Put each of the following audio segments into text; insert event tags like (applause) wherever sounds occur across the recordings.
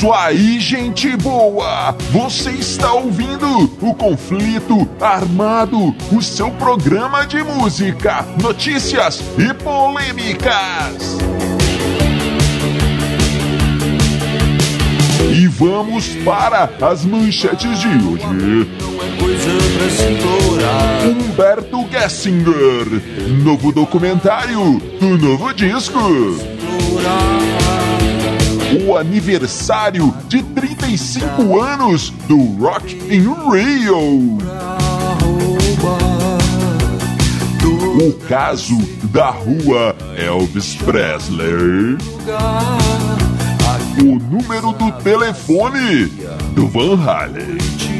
isso aí, gente boa! Você está ouvindo o Conflito Armado, o seu programa de música, notícias e polêmicas. E vamos para as manchetes de hoje. Humberto Gessinger, novo documentário do novo disco. O aniversário de 35 anos do Rock in Rio. O caso da rua Elvis Presley. O número do telefone do Van Halen.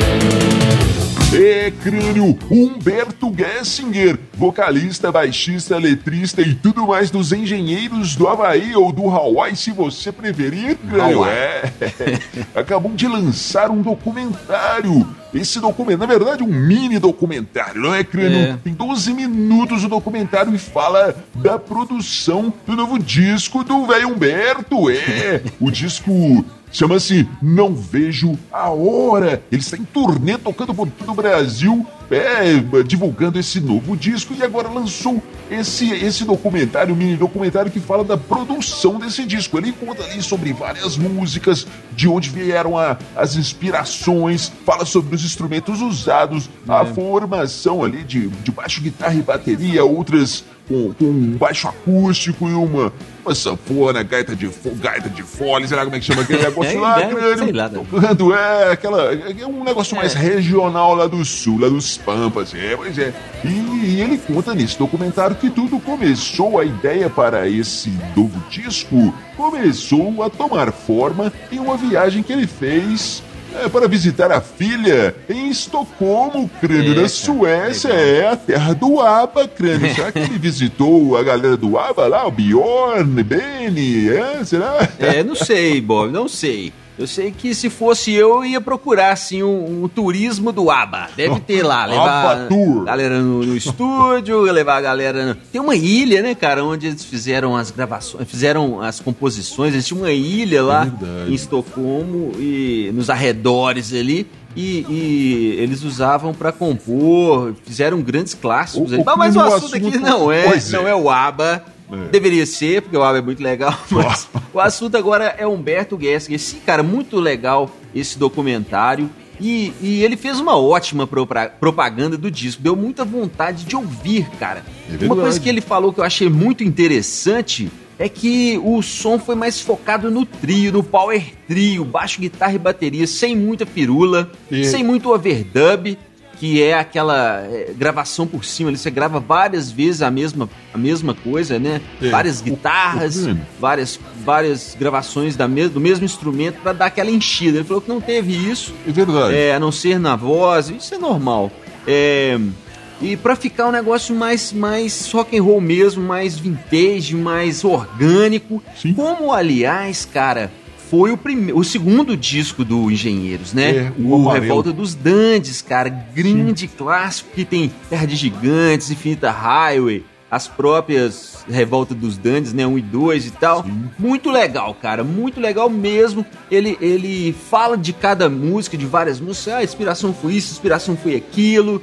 É, crânio, Humberto Gessinger, vocalista, baixista, letrista e tudo mais dos engenheiros do Havaí ou do Hawaii, se você preferir, crânio. É, (laughs) acabou de lançar um documentário. Esse documentário, na verdade, um mini documentário, não é, crânio? É. Tem 12 minutos o documentário e fala da produção do novo disco do velho Humberto. É, o disco Chama-se Não Vejo a Hora. Ele está em turnê tocando por todo o Brasil, é, divulgando esse novo disco e agora lançou esse, esse documentário, mini documentário que fala da produção desse disco. Ele conta ali sobre várias músicas, de onde vieram a- as inspirações, fala sobre os instrumentos usados, a formação ali de, de baixo, guitarra e bateria, outras com, com um baixo acústico e uma, uma sanfona, gaita de, fo- gaita de fole, sei lá como é que chama aquele (laughs) negócio É, lá, é, sei lá, né? tocando, é, aquela, é um negócio mais regional lá do sul, lá dos Pampas, é, pois é. E, e ele conta nesse documentário que tudo começou, a ideia para esse novo disco começou a tomar forma em uma viagem que ele fez é, para visitar a filha em Estocolmo, crânio, É, na Suécia, legal. é a terra do ABBA, crânio. Será que ele (laughs) visitou a galera do ABBA lá, o Bjorn, Benny, é? Será? É, não sei, Bob, não sei. Eu sei que se fosse eu, eu ia procurar, assim, um, um turismo do ABBA. Deve (laughs) ter lá, levar ABBA Tour. a galera no, no estúdio, (laughs) levar a galera... no- Tem uma ilha, né, cara, onde eles fizeram as gravações, fizeram as composições. Eles tinham uma ilha lá Verdade. em Estocolmo e nos arredores ali. E, e eles usavam pra compor, fizeram grandes clássicos. O- ali. o mas o clima, o assunto aqui assunto- não é, é. não é o ABBA. É. Deveria ser, porque o ABBA é muito legal, (laughs) mas o assunto agora é Humberto Gessinger. Sim, cara, muito legal esse documentário. E, e ele fez uma ótima propaganda do disco. Deu muita vontade de ouvir, cara. É uma coisa que ele falou que eu achei muito interessante é que o som foi mais focado no trio, no power trio, baixo, guitarra e bateria, sem muita firula, E- sem muito overdub, que é aquela é, gravação por cima, ali você grava várias vezes a mesma, a mesma coisa, né? É. Várias O- guitarras, o- várias, várias gravações da mes do mesmo instrumento para dar aquela enchida. Ele falou que não teve isso, É verdade. é, a não ser na voz, isso é normal. É, e pra ficar um negócio mais, mais rock and roll mesmo, mais vintage, mais orgânico. Sim. Como, aliás, cara, foi o, prime... o segundo disco do Engenheiros, né? É, o o. Revolta dos Dandes, cara. Grande clássico que tem Terra de Gigantes, Infinita Highway, as próprias Revolta dos Dandes, né? 1 e 2 e tal. Sim. Muito legal, cara. Muito legal mesmo. Ele, ele fala de cada música, de várias músicas. Ah, inspiração foi isso, inspiração foi aquilo.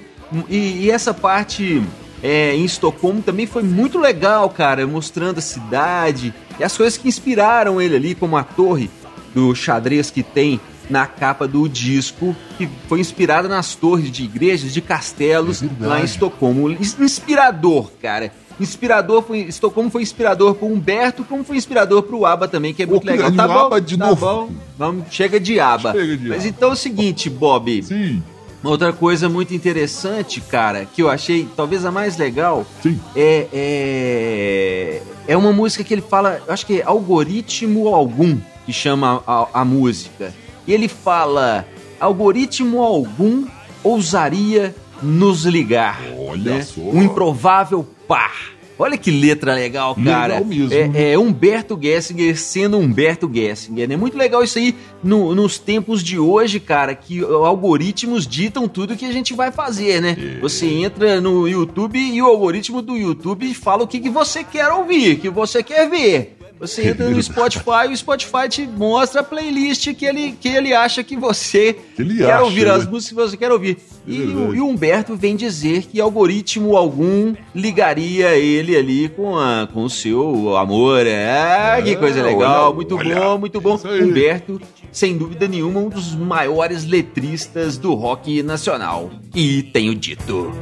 E, e essa parte é, em Estocolmo também foi muito legal, cara. Mostrando a cidade e as coisas que inspiraram ele ali, como a torre do xadrez que tem na capa do disco, que foi inspirada nas torres de igrejas, de castelos É lá em Estocolmo. Ins- Inspirador, cara. Inspirador foi. Estocolmo foi inspirador pro Humberto, como foi inspirador pro ABBA também, que é muito Ô, legal. Tá o bom? De tá novo. bom. Vamos, chega de ABBA. Chega de Mas ABBA. então é o seguinte, Bob. Sim, Uma outra coisa muito interessante, cara, que eu achei talvez a mais legal, sim. é, é, é uma música que ele fala, eu acho que é algoritmo algum que chama a, a música. E ele fala algoritmo algum ousaria nos ligar. Olha né? só. Um improvável par. Olha que letra legal, cara. Legal mesmo. É, é Humberto Gessinger sendo Humberto Gessinger, né? Muito legal isso aí no- nos tempos de hoje, cara, que algoritmos ditam tudo que a gente vai fazer, né? É. Você entra no YouTube e o algoritmo do YouTube fala o que, que você quer ouvir, que você quer ver. Você entra no. Spotify e o Spotify te mostra a playlist que ele, que ele acha que você Que ele quer acha, ouvir, as né? músicas que você quer ouvir. E, o, e o Humberto vem dizer que algoritmo algum ligaria ele ali com, a, com o seu amor. É, que É, coisa legal, olha, muito olha. bom, muito bom. Humberto, sem dúvida nenhuma, um dos maiores letristas do rock nacional. E tenho dito.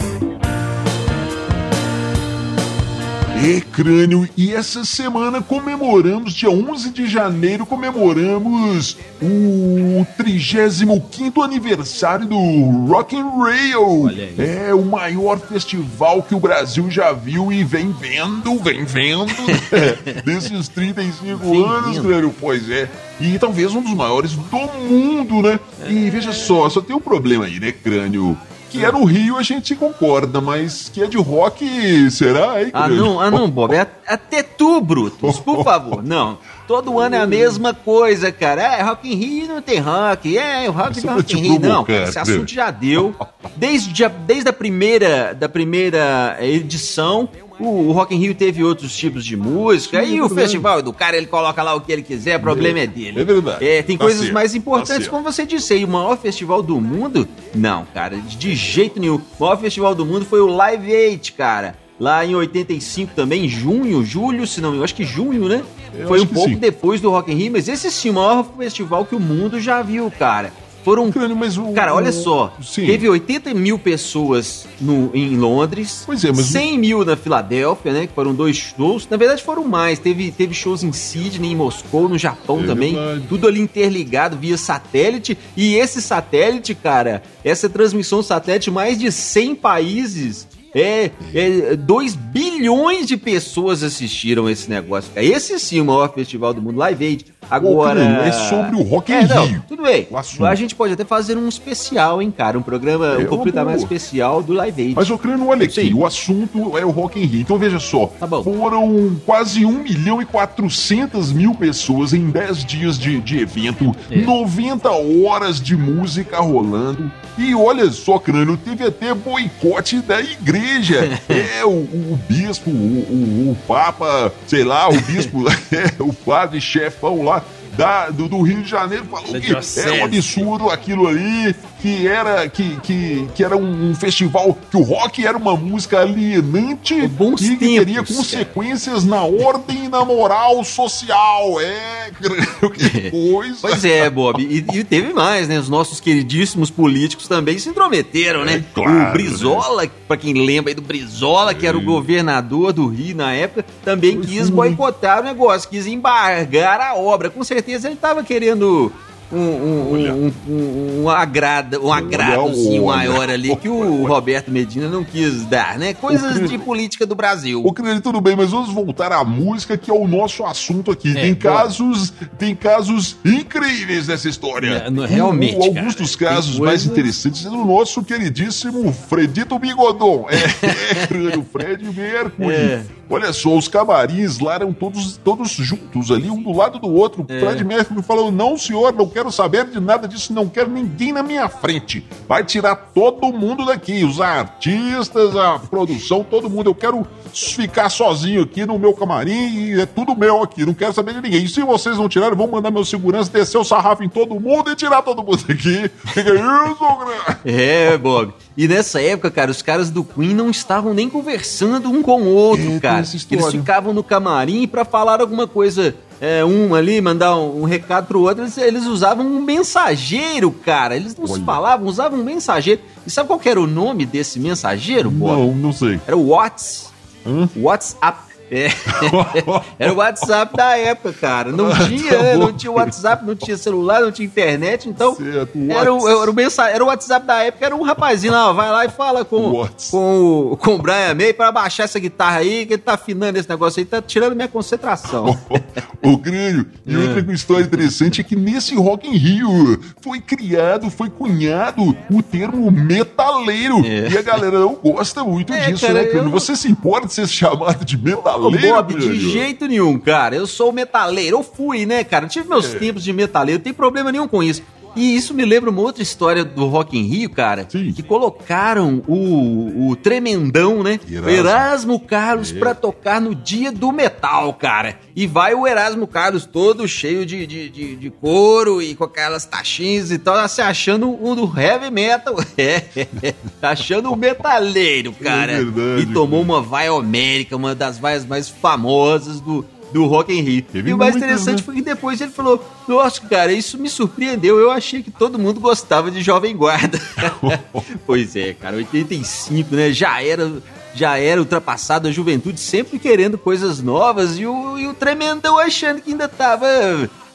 É, crânio, e essa semana comemoramos, dia 11 de janeiro, comemoramos o 35º aniversário do Rock. Olha aí. É o maior festival que o Brasil já viu e vem vendo, vem vendo, né, (laughs) desses 35 Vem anos, crânio, pois é. E talvez um dos maiores do mundo, né? E veja só, só tem um problema aí, né, crânio? Que é no Rio, a gente concorda, mas que é de rock, será, hein, Ah não, ah não, Bob, é até tu, Brutus, por favor, não. Todo ano é a mesma coisa, cara. É, Rock in Rio não tem rock. É, o rock não pra Rock in te Rio. Não, provocar, esse né? assunto já deu. Desde, a- desde a primeira, da primeira edição, o, Rock in Rio teve outros tipos de música. Sim, e é o verdade. festival do cara, ele coloca lá o que ele quiser, o problema é, dele. é verdade. É, tem Tá coisas certo, mais tá importantes, certo. como você disse aí, o maior festival do mundo? Não, cara, de jeito nenhum. O maior festival do mundo foi o Live Aid, cara. Lá em 85 também, junho, julho, se não, eu acho que junho, né? Eu foi um pouco sim. depois do Rock in Rio, mas esse sim, o maior festival que o mundo já viu, cara. Foram o- Cara, olha só. Sim. Teve 80 mil pessoas no, em Londres. Pois é, mas- 100 mil na Filadélfia, né? Que foram dois shows. Na verdade, foram mais. Teve, teve shows em Sydney, em Moscou, no Japão É também. verdade. Tudo ali interligado via satélite. E esse satélite, cara, essa transmissão satélite, mais de 100 países. É, é 2 bilhões de pessoas assistiram esse negócio. cara. Esse sim, é o maior festival do mundo, Live Aid. Agora. É sobre o Rock É, não, Rio. tudo bem. A gente pode até fazer um especial, hein, cara? Um programa É um pouquinho mais boa. especial do Live Aid. Mas, ô Crânio, olha aqui, Sim. o assunto é o Rock in Rio. Então, veja só, Tá bom. foram quase 1 milhão e 400 mil pessoas em 10 dias de, de evento, É. 90 horas de música rolando. E olha só, Crânio, teve até boicote da igreja. (laughs) é, o, o bispo, o, o- o papa, sei lá, o bispo, (laughs) é, o padre chefão lá da, do, do Rio de Janeiro falou Da que diocese. era um absurdo aquilo ali, que era, que, que, que era um, um festival, que o rock era uma música alienante e que teria consequências na ordem e na moral social. É, que (laughs) coisa. Pois é, Bob. E, e teve mais, né? Os nossos queridíssimos políticos também se intrometeram, né? É, claro, o Brizola, pra quem lembra aí do Brizola, que era o governador do Rio na época, também Pois quis boicotar o negócio, quis embargar a obra. Com certeza ele tava querendo. Um, um, um, um, agrada, um agradozinho olha. maior ali que o (laughs) Roberto Medina não quis dar, né? Coisas de política do Brasil. Ô, Crânio, tudo bem, mas vamos voltar à música, que é o nosso assunto aqui. É, tem casos, tem casos incríveis nessa história. É, realmente, O- alguns dos casos mais interessantes é do nosso queridíssimo Fredito Bigodon. É, (laughs) é Crânio, Fred Mercury. Olha só, os camarins lá eram todos, todos juntos ali, um do lado do outro. É. Fred Mercury falou: Não, senhor, não quero saber de nada disso, não quero ninguém na minha frente. Vai tirar todo mundo daqui, os artistas, a produção, todo mundo. Eu quero ficar sozinho aqui no meu camarim e é tudo meu aqui, não quero saber de ninguém. E se vocês não tirarem, vou mandar meu segurança descer o sarrafo em todo mundo e tirar todo mundo daqui. (laughs) É isso? É, Bob. E nessa época, cara, os caras do Queen não estavam nem conversando um com o outro, É, cara. Eles ficavam no camarim pra falar alguma coisa. É, um ali, mandar um, um recado pro outro. Eles, eles usavam um mensageiro, cara. Eles não se Olha. falavam, usavam um mensageiro. E sabe qual era o nome desse mensageiro, Bob? Não, não sei. Era o Whats. WhatsApp. É. (laughs) Era o WhatsApp da época, cara. Não (laughs) tinha, né? não tinha WhatsApp, não tinha celular, não tinha internet, então era, o, era, o era o WhatsApp da época, era um rapazinho lá, vai lá e fala com, com, o, com o Brian May para baixar essa guitarra aí, que ele tá afinando esse negócio aí, tá tirando minha concentração. (laughs) o Grêmio, e é. outra história interessante é que nesse Rock in Rio foi criado, foi cunhado o termo metaleiro. É. E a galera não gosta muito é, disso, cara, né, Grêmio? Eu... Você se importa de ser chamado de metaleiro? Bob, de jeito nenhum, cara. Eu sou metaleiro. Eu fui, né, cara? Eu tive meus é. tempos de metaleiro. Não tem problema nenhum com isso. E isso me lembra uma outra história do Rock in Rio, cara, Sim. que colocaram o, o tremendão, né? Erasmo, Erasmo Carlos é. pra tocar no dia do metal, cara. E vai o Erasmo Carlos todo cheio de, de, de, de couro e com aquelas taxinhas e tal, se achando um do heavy metal. (laughs) É, achando um metaleiro, cara. É verdade, e tomou cara. uma vai América, uma das vaias mais famosas do, do Rock in Rio. Teve e o mais interessante né? foi que depois ele falou: Nossa, cara, isso me surpreendeu. Eu achei que todo mundo gostava de Jovem Guarda. (laughs) pois é, cara, 85, né? Já era. Já era ultrapassado a juventude, sempre querendo coisas novas, e o, e o Tremendão achando que ainda tava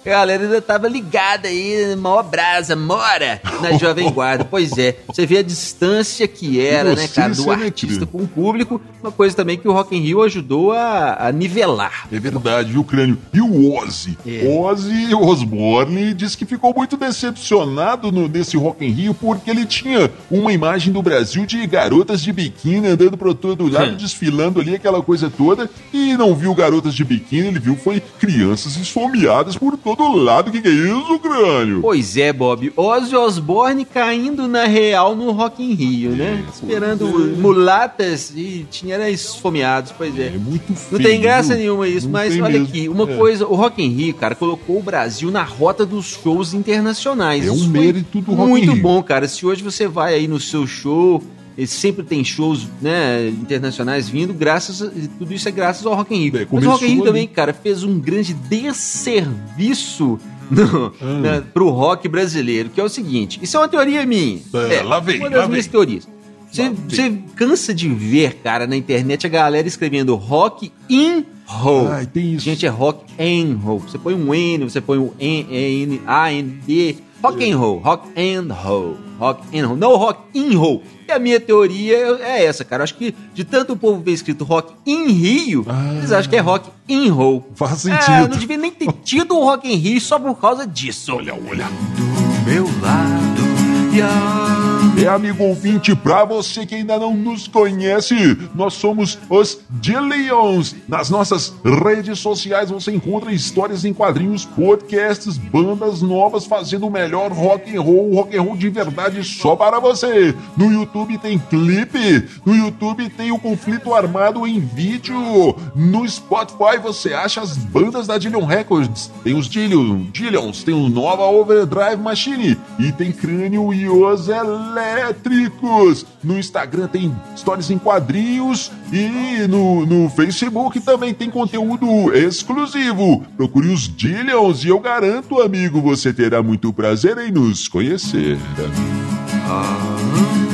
a galera ainda tava ligada aí, maior brasa, mora na Jovem Guarda. Pois é, você vê a distância que era, né, cara, do artista com o público. Uma coisa também que o Rock in Rio ajudou a, a nivelar. É verdade, viu, Crânio? E o Ozzy? É. Ozzy Osbourne disse que ficou muito decepcionado no, nesse Rock in Rio porque ele tinha uma imagem do Brasil de garotas de biquíni andando por todo lado, hum. desfilando ali, aquela coisa toda, e não viu garotas de biquíni, ele viu foi crianças esfomeadas por todo todo lado. O que, que é isso, crânio? Pois é, Bob. Ozzy Osbourne caindo na real no Rock in Rio, né? Esperando é. mulatas e tinha esfomeados, pois é. É muito feio. Não tem graça nenhuma isso, Não mas olha mesmo. aqui, uma é. coisa, o Rock in Rio, cara, colocou o Brasil na rota dos shows internacionais. É um mérito do Rock in Rio. Muito bom, cara. Se hoje você vai aí no seu show ele sempre tem shows né, internacionais vindo, graças a, tudo isso é graças ao Rock in Rio. É, Mas o Rock in Rio também, cara, fez um grande desserviço no, hum. na, pro rock brasileiro, que é o seguinte, isso é uma teoria minha. É, é lá vem, uma das minhas vem. teorias. Você, você cansa de ver, cara, na internet a galera escrevendo rock in roll. Ai, tem isso. Gente, é rock and roll. Você põe um N, você põe um N, N A, N, D. Rock and roll, rock and roll, rock and roll, não rock in roll. E a minha teoria é essa, cara. Acho que de tanto o povo ver escrito rock in Rio, ah, eles acham que é rock in roll. Faz sentido. É, eu não devia nem ter tido o rock in Rio só por causa disso. Olha, olha. Do meu lado, yeah. É, amigo ouvinte, pra você que ainda não nos conhece, nós somos os Dillions. Nas nossas redes sociais você encontra histórias em quadrinhos, podcasts, bandas novas fazendo o melhor rock and roll, rock and roll de verdade só para você. No YouTube tem clipe, no YouTube tem o conflito armado em vídeo. No Spotify você acha as bandas da Dillion Records. Tem os Dillion, Dillions, tem o Nova Overdrive Machine e tem Crânio e os elétricos. No Instagram tem stories em quadrinhos e no, no Facebook também tem conteúdo exclusivo. Procure os Dillions e eu garanto, amigo, você terá muito prazer em nos conhecer. Ah.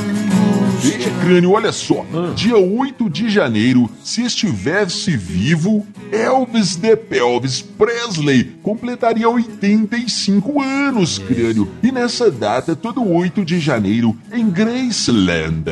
Gente, crânio, olha só. Ah. Dia 8 de janeiro, se estivesse vivo, Elvis de Pelvis Presley completaria 85 anos, crânio. E nessa data, todo 8 de janeiro, em Graceland,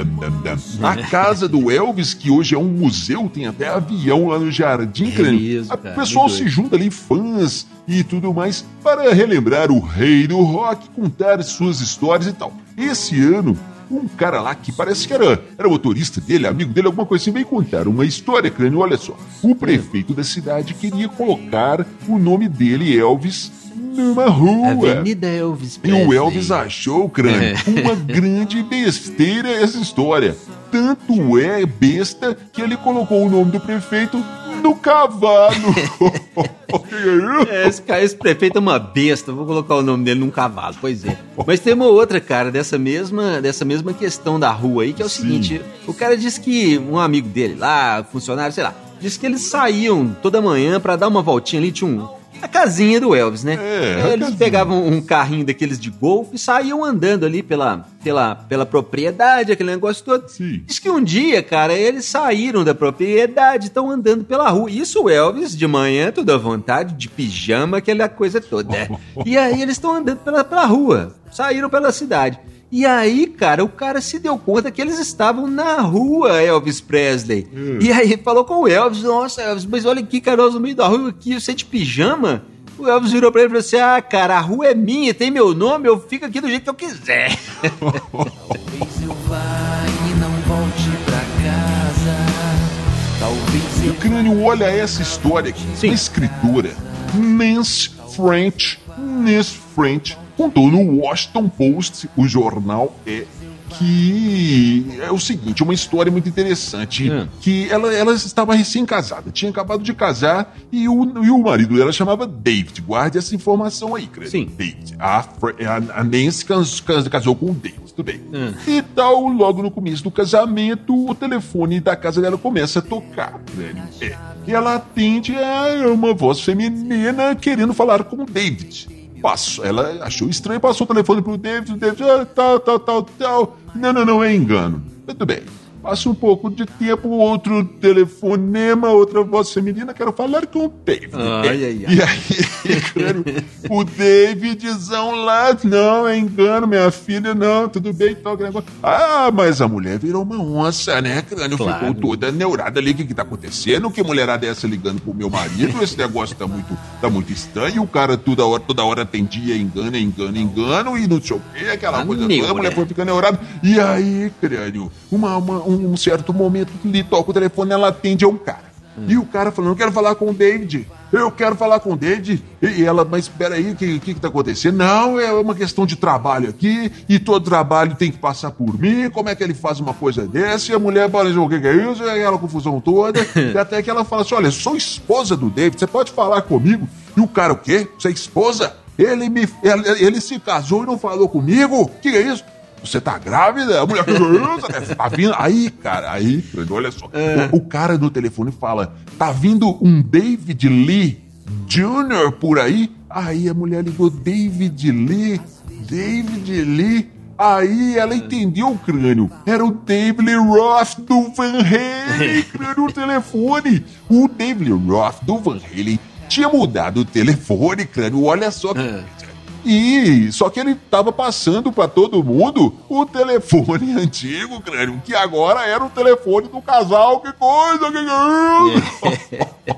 a casa do Elvis, que hoje é um museu, tem até avião lá no Jardim, crânio. o pessoal se junta ali, fãs e tudo mais, para relembrar o rei do rock, contar suas histórias e tal. Esse ano, um cara lá que parece que era, era motorista dele, amigo dele, alguma coisa assim, veio contar uma história, crânio. Olha só, o prefeito da cidade queria colocar o nome dele, Elvis, numa rua. Avenida Elvis Presley. E o Elvis achou, crânio, é. uma grande besteira essa história. Tanto é besta que ele colocou o nome do prefeito no cavalo. (laughs) é, esse, cara, esse prefeito é uma besta. Vou colocar o nome dele num cavalo. Pois é. Mas tem uma outra, cara, dessa mesma, dessa mesma questão da rua aí, que é o Sim. seguinte: o cara disse que um amigo dele lá, funcionário, sei lá, disse que eles saíam toda manhã para dar uma voltinha ali, tinha um a casinha do Elvis, né? É, Eles pegavam um carrinho daqueles de golfe e saíam andando ali pela, pela, pela propriedade, aquele negócio todo. Sim. Diz que um dia, cara, eles saíram da propriedade, estão andando pela rua. Isso o Elvis, de manhã, tudo à vontade, de pijama, aquela coisa toda. né? (laughs) E aí eles estão andando pela, pela rua, saíram pela cidade. E aí, cara, o cara se deu conta que eles estavam na rua, Elvis Presley. E aí falou com o Elvis, nossa, Elvis, mas olha aqui, cara, nós no meio da rua aqui, você de pijama? O Elvis virou pra ele e falou assim: Ah, cara, a rua é minha, tem meu nome, eu fico aqui do jeito que eu quiser. Talvez eu vá e não volte pra casa. Talvez O eu crânio olha essa história aqui. Sim. A escritora Nancy French, Nancy French, contou no Washington Post, o jornal é que é o seguinte, uma história muito interessante, Hum. que ela, ela estava recém-casada, tinha acabado de casar e o, e o marido dela chamava David, guarde essa informação aí, crânio. Sim. David. A, a, a Nancy cas- cas- casou com o David, tudo bem. Hum. E tal, logo no começo do casamento, o telefone da casa dela começa a tocar. Né? É. E ela atende a uma voz feminina querendo falar com o David. Passou, ela achou estranho, passou o telefone pro David, o David, ah, tal, tal, tal, tal. Não, não, não, é engano. Tudo bem. Passa um pouco de tempo, outro telefonema, outra voz feminina, quero falar com o David. Ai, ai, ai. E aí, (laughs) crânio, o Davidzão lá, não, é engano, minha filha, não, tudo bem, tal, negócio. Ah, mas a mulher virou uma onça, né, crânio? Claro. Ficou toda neurada ali, o que que tá acontecendo? Que mulherada é essa ligando pro meu marido? Esse negócio tá muito, tá muito estranho, o cara toda hora, toda hora atendia, engano, engano, engano, e não sei o quê, aquela A coisa toda, a mulher foi ficando neurada. E aí, crânio, uma, uma- um certo momento, lhe toca o telefone, ela atende a um cara. E o cara falando, eu quero falar com o David. Eu quero falar com o David. E ela, mas espera aí, o que, que que tá acontecendo? Não, é uma questão de trabalho aqui, e todo trabalho tem que passar por mim. Como é que ele faz uma coisa dessa? E a mulher fala, o que, que é isso? E aquela confusão toda. (laughs) e até que ela fala assim, olha, sou esposa do David, você pode falar comigo? E o cara, o quê? Você é esposa? Ele, me, ele, ele se casou e não falou comigo? O que é isso? Você tá grávida? A mulher "Você tá vindo. Aí, cara, aí, olha só. O, o cara no telefone fala: tá vindo um David Lee Jr. por aí? Aí a mulher ligou: David Lee? David Lee? Aí ela entendeu o crânio. Era o David Lee Roth do Van Halen, (laughs) crânio no telefone. O David Lee Roth do Van Halen tinha mudado o telefone, crânio. Olha só Ah. E só que ele tava passando pra todo mundo o telefone (laughs) antigo, crânio, que agora era o telefone do casal. Que coisa, que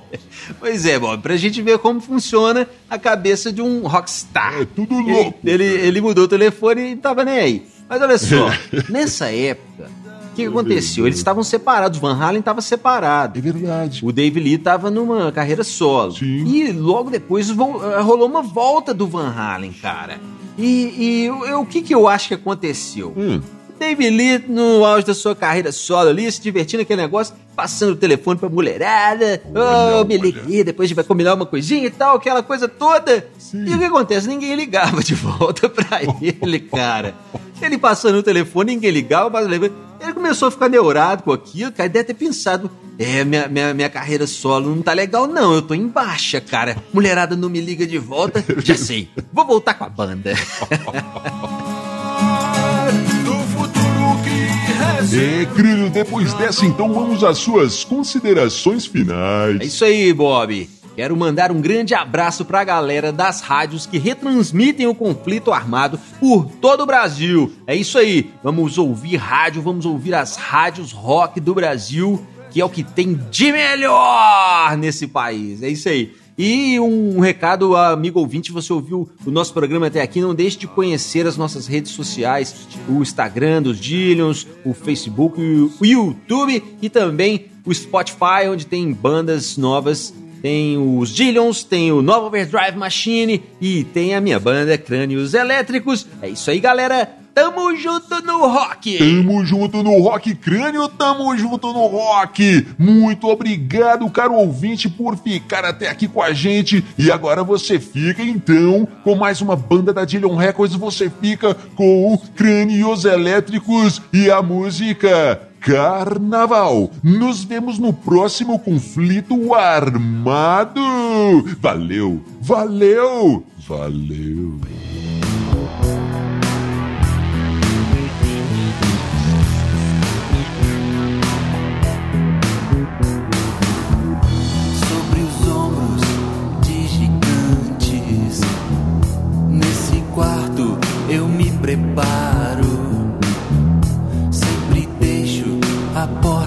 (laughs) Pois é, Bob, pra gente ver como funciona a cabeça de um rockstar. É tudo louco. Ele, ele mudou o telefone e não tava nem aí. Mas olha só, (laughs) nessa época, que, que aconteceu? Eles estavam separados, Van Halen estava separado. É verdade. O Dave Lee estava numa carreira solo. Sim. E logo depois eh, rolou uma volta do Van Halen, cara. E, e o- o que, que eu acho que aconteceu? Hum. Dave Lee, no auge da sua carreira solo ali, se divertindo naquele negócio, passando o telefone pra mulherada. Olha, oh, me aí, depois a gente vai combinar uma coisinha e tal, aquela coisa toda. Sim. E o que acontece? Ninguém ligava de volta (laughs) pra ele, cara. Ele passando o telefone, ninguém ligava, mas ele começou a ficar neurado com aquilo, cara, deve ter pensado, é, minha, minha, minha carreira solo não tá legal não, eu tô em baixa, cara. Mulherada não me liga de volta, (laughs) já sei, vou voltar com a banda. (laughs) É, crânio, depois dessa, então vamos às suas considerações finais. É isso aí, Bob. Quero mandar um grande abraço pra galera das rádios que retransmitem o conflito armado por todo o Brasil. É isso aí. Vamos ouvir rádio, vamos ouvir as rádios rock do Brasil, que é o que tem de melhor nesse país. É isso aí. E um recado, amigo ouvinte, você ouviu o nosso programa até aqui, não deixe de conhecer as nossas redes sociais, o Instagram dos Dillions, o Facebook, o YouTube e também o Spotify, onde tem bandas novas. Tem os Dillions, tem o Nova Overdrive Machine e tem a minha banda Crânios Elétricos. É isso aí, galera. Tamo junto no rock! Tamo junto no Rock Crânio, tamo junto no Rock. Muito obrigado, caro ouvinte, por ficar até aqui com a gente. E agora você fica, então, com mais uma banda da Dillion Records. Você fica com Crânios Elétricos e a música carnaval. Nos vemos no próximo conflito armado. Valeu, valeu, valeu. Preparo. Sempre deixo a porta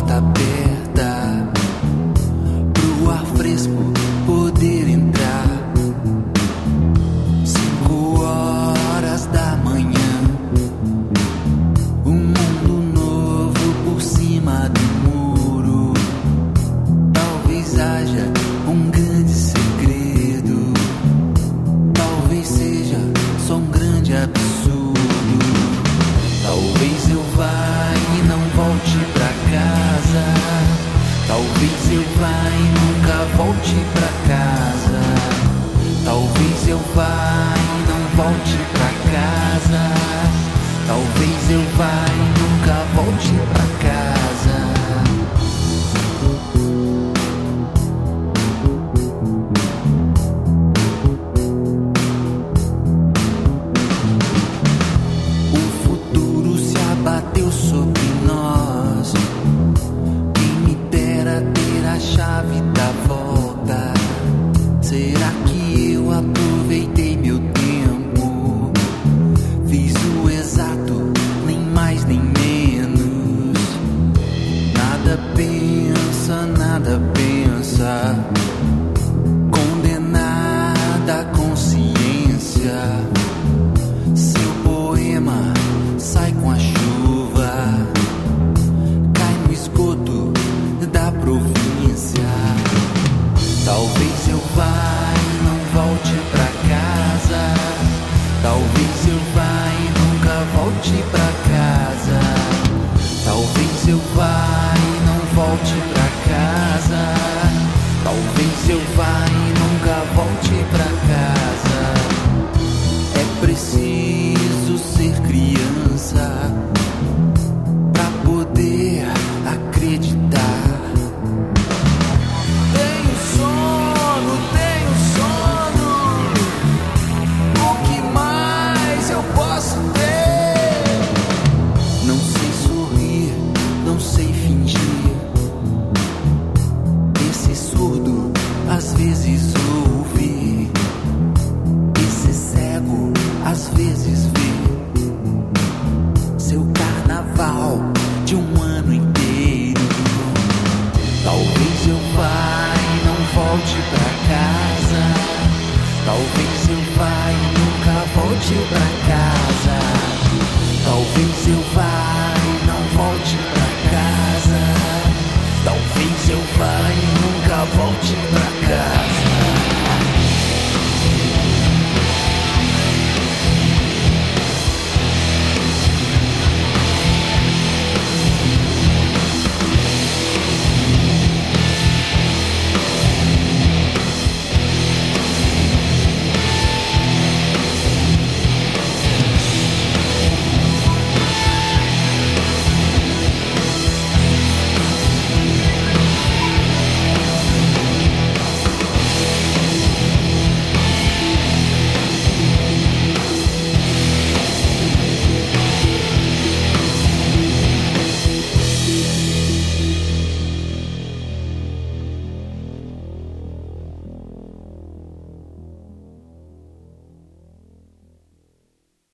She sai com a chuva,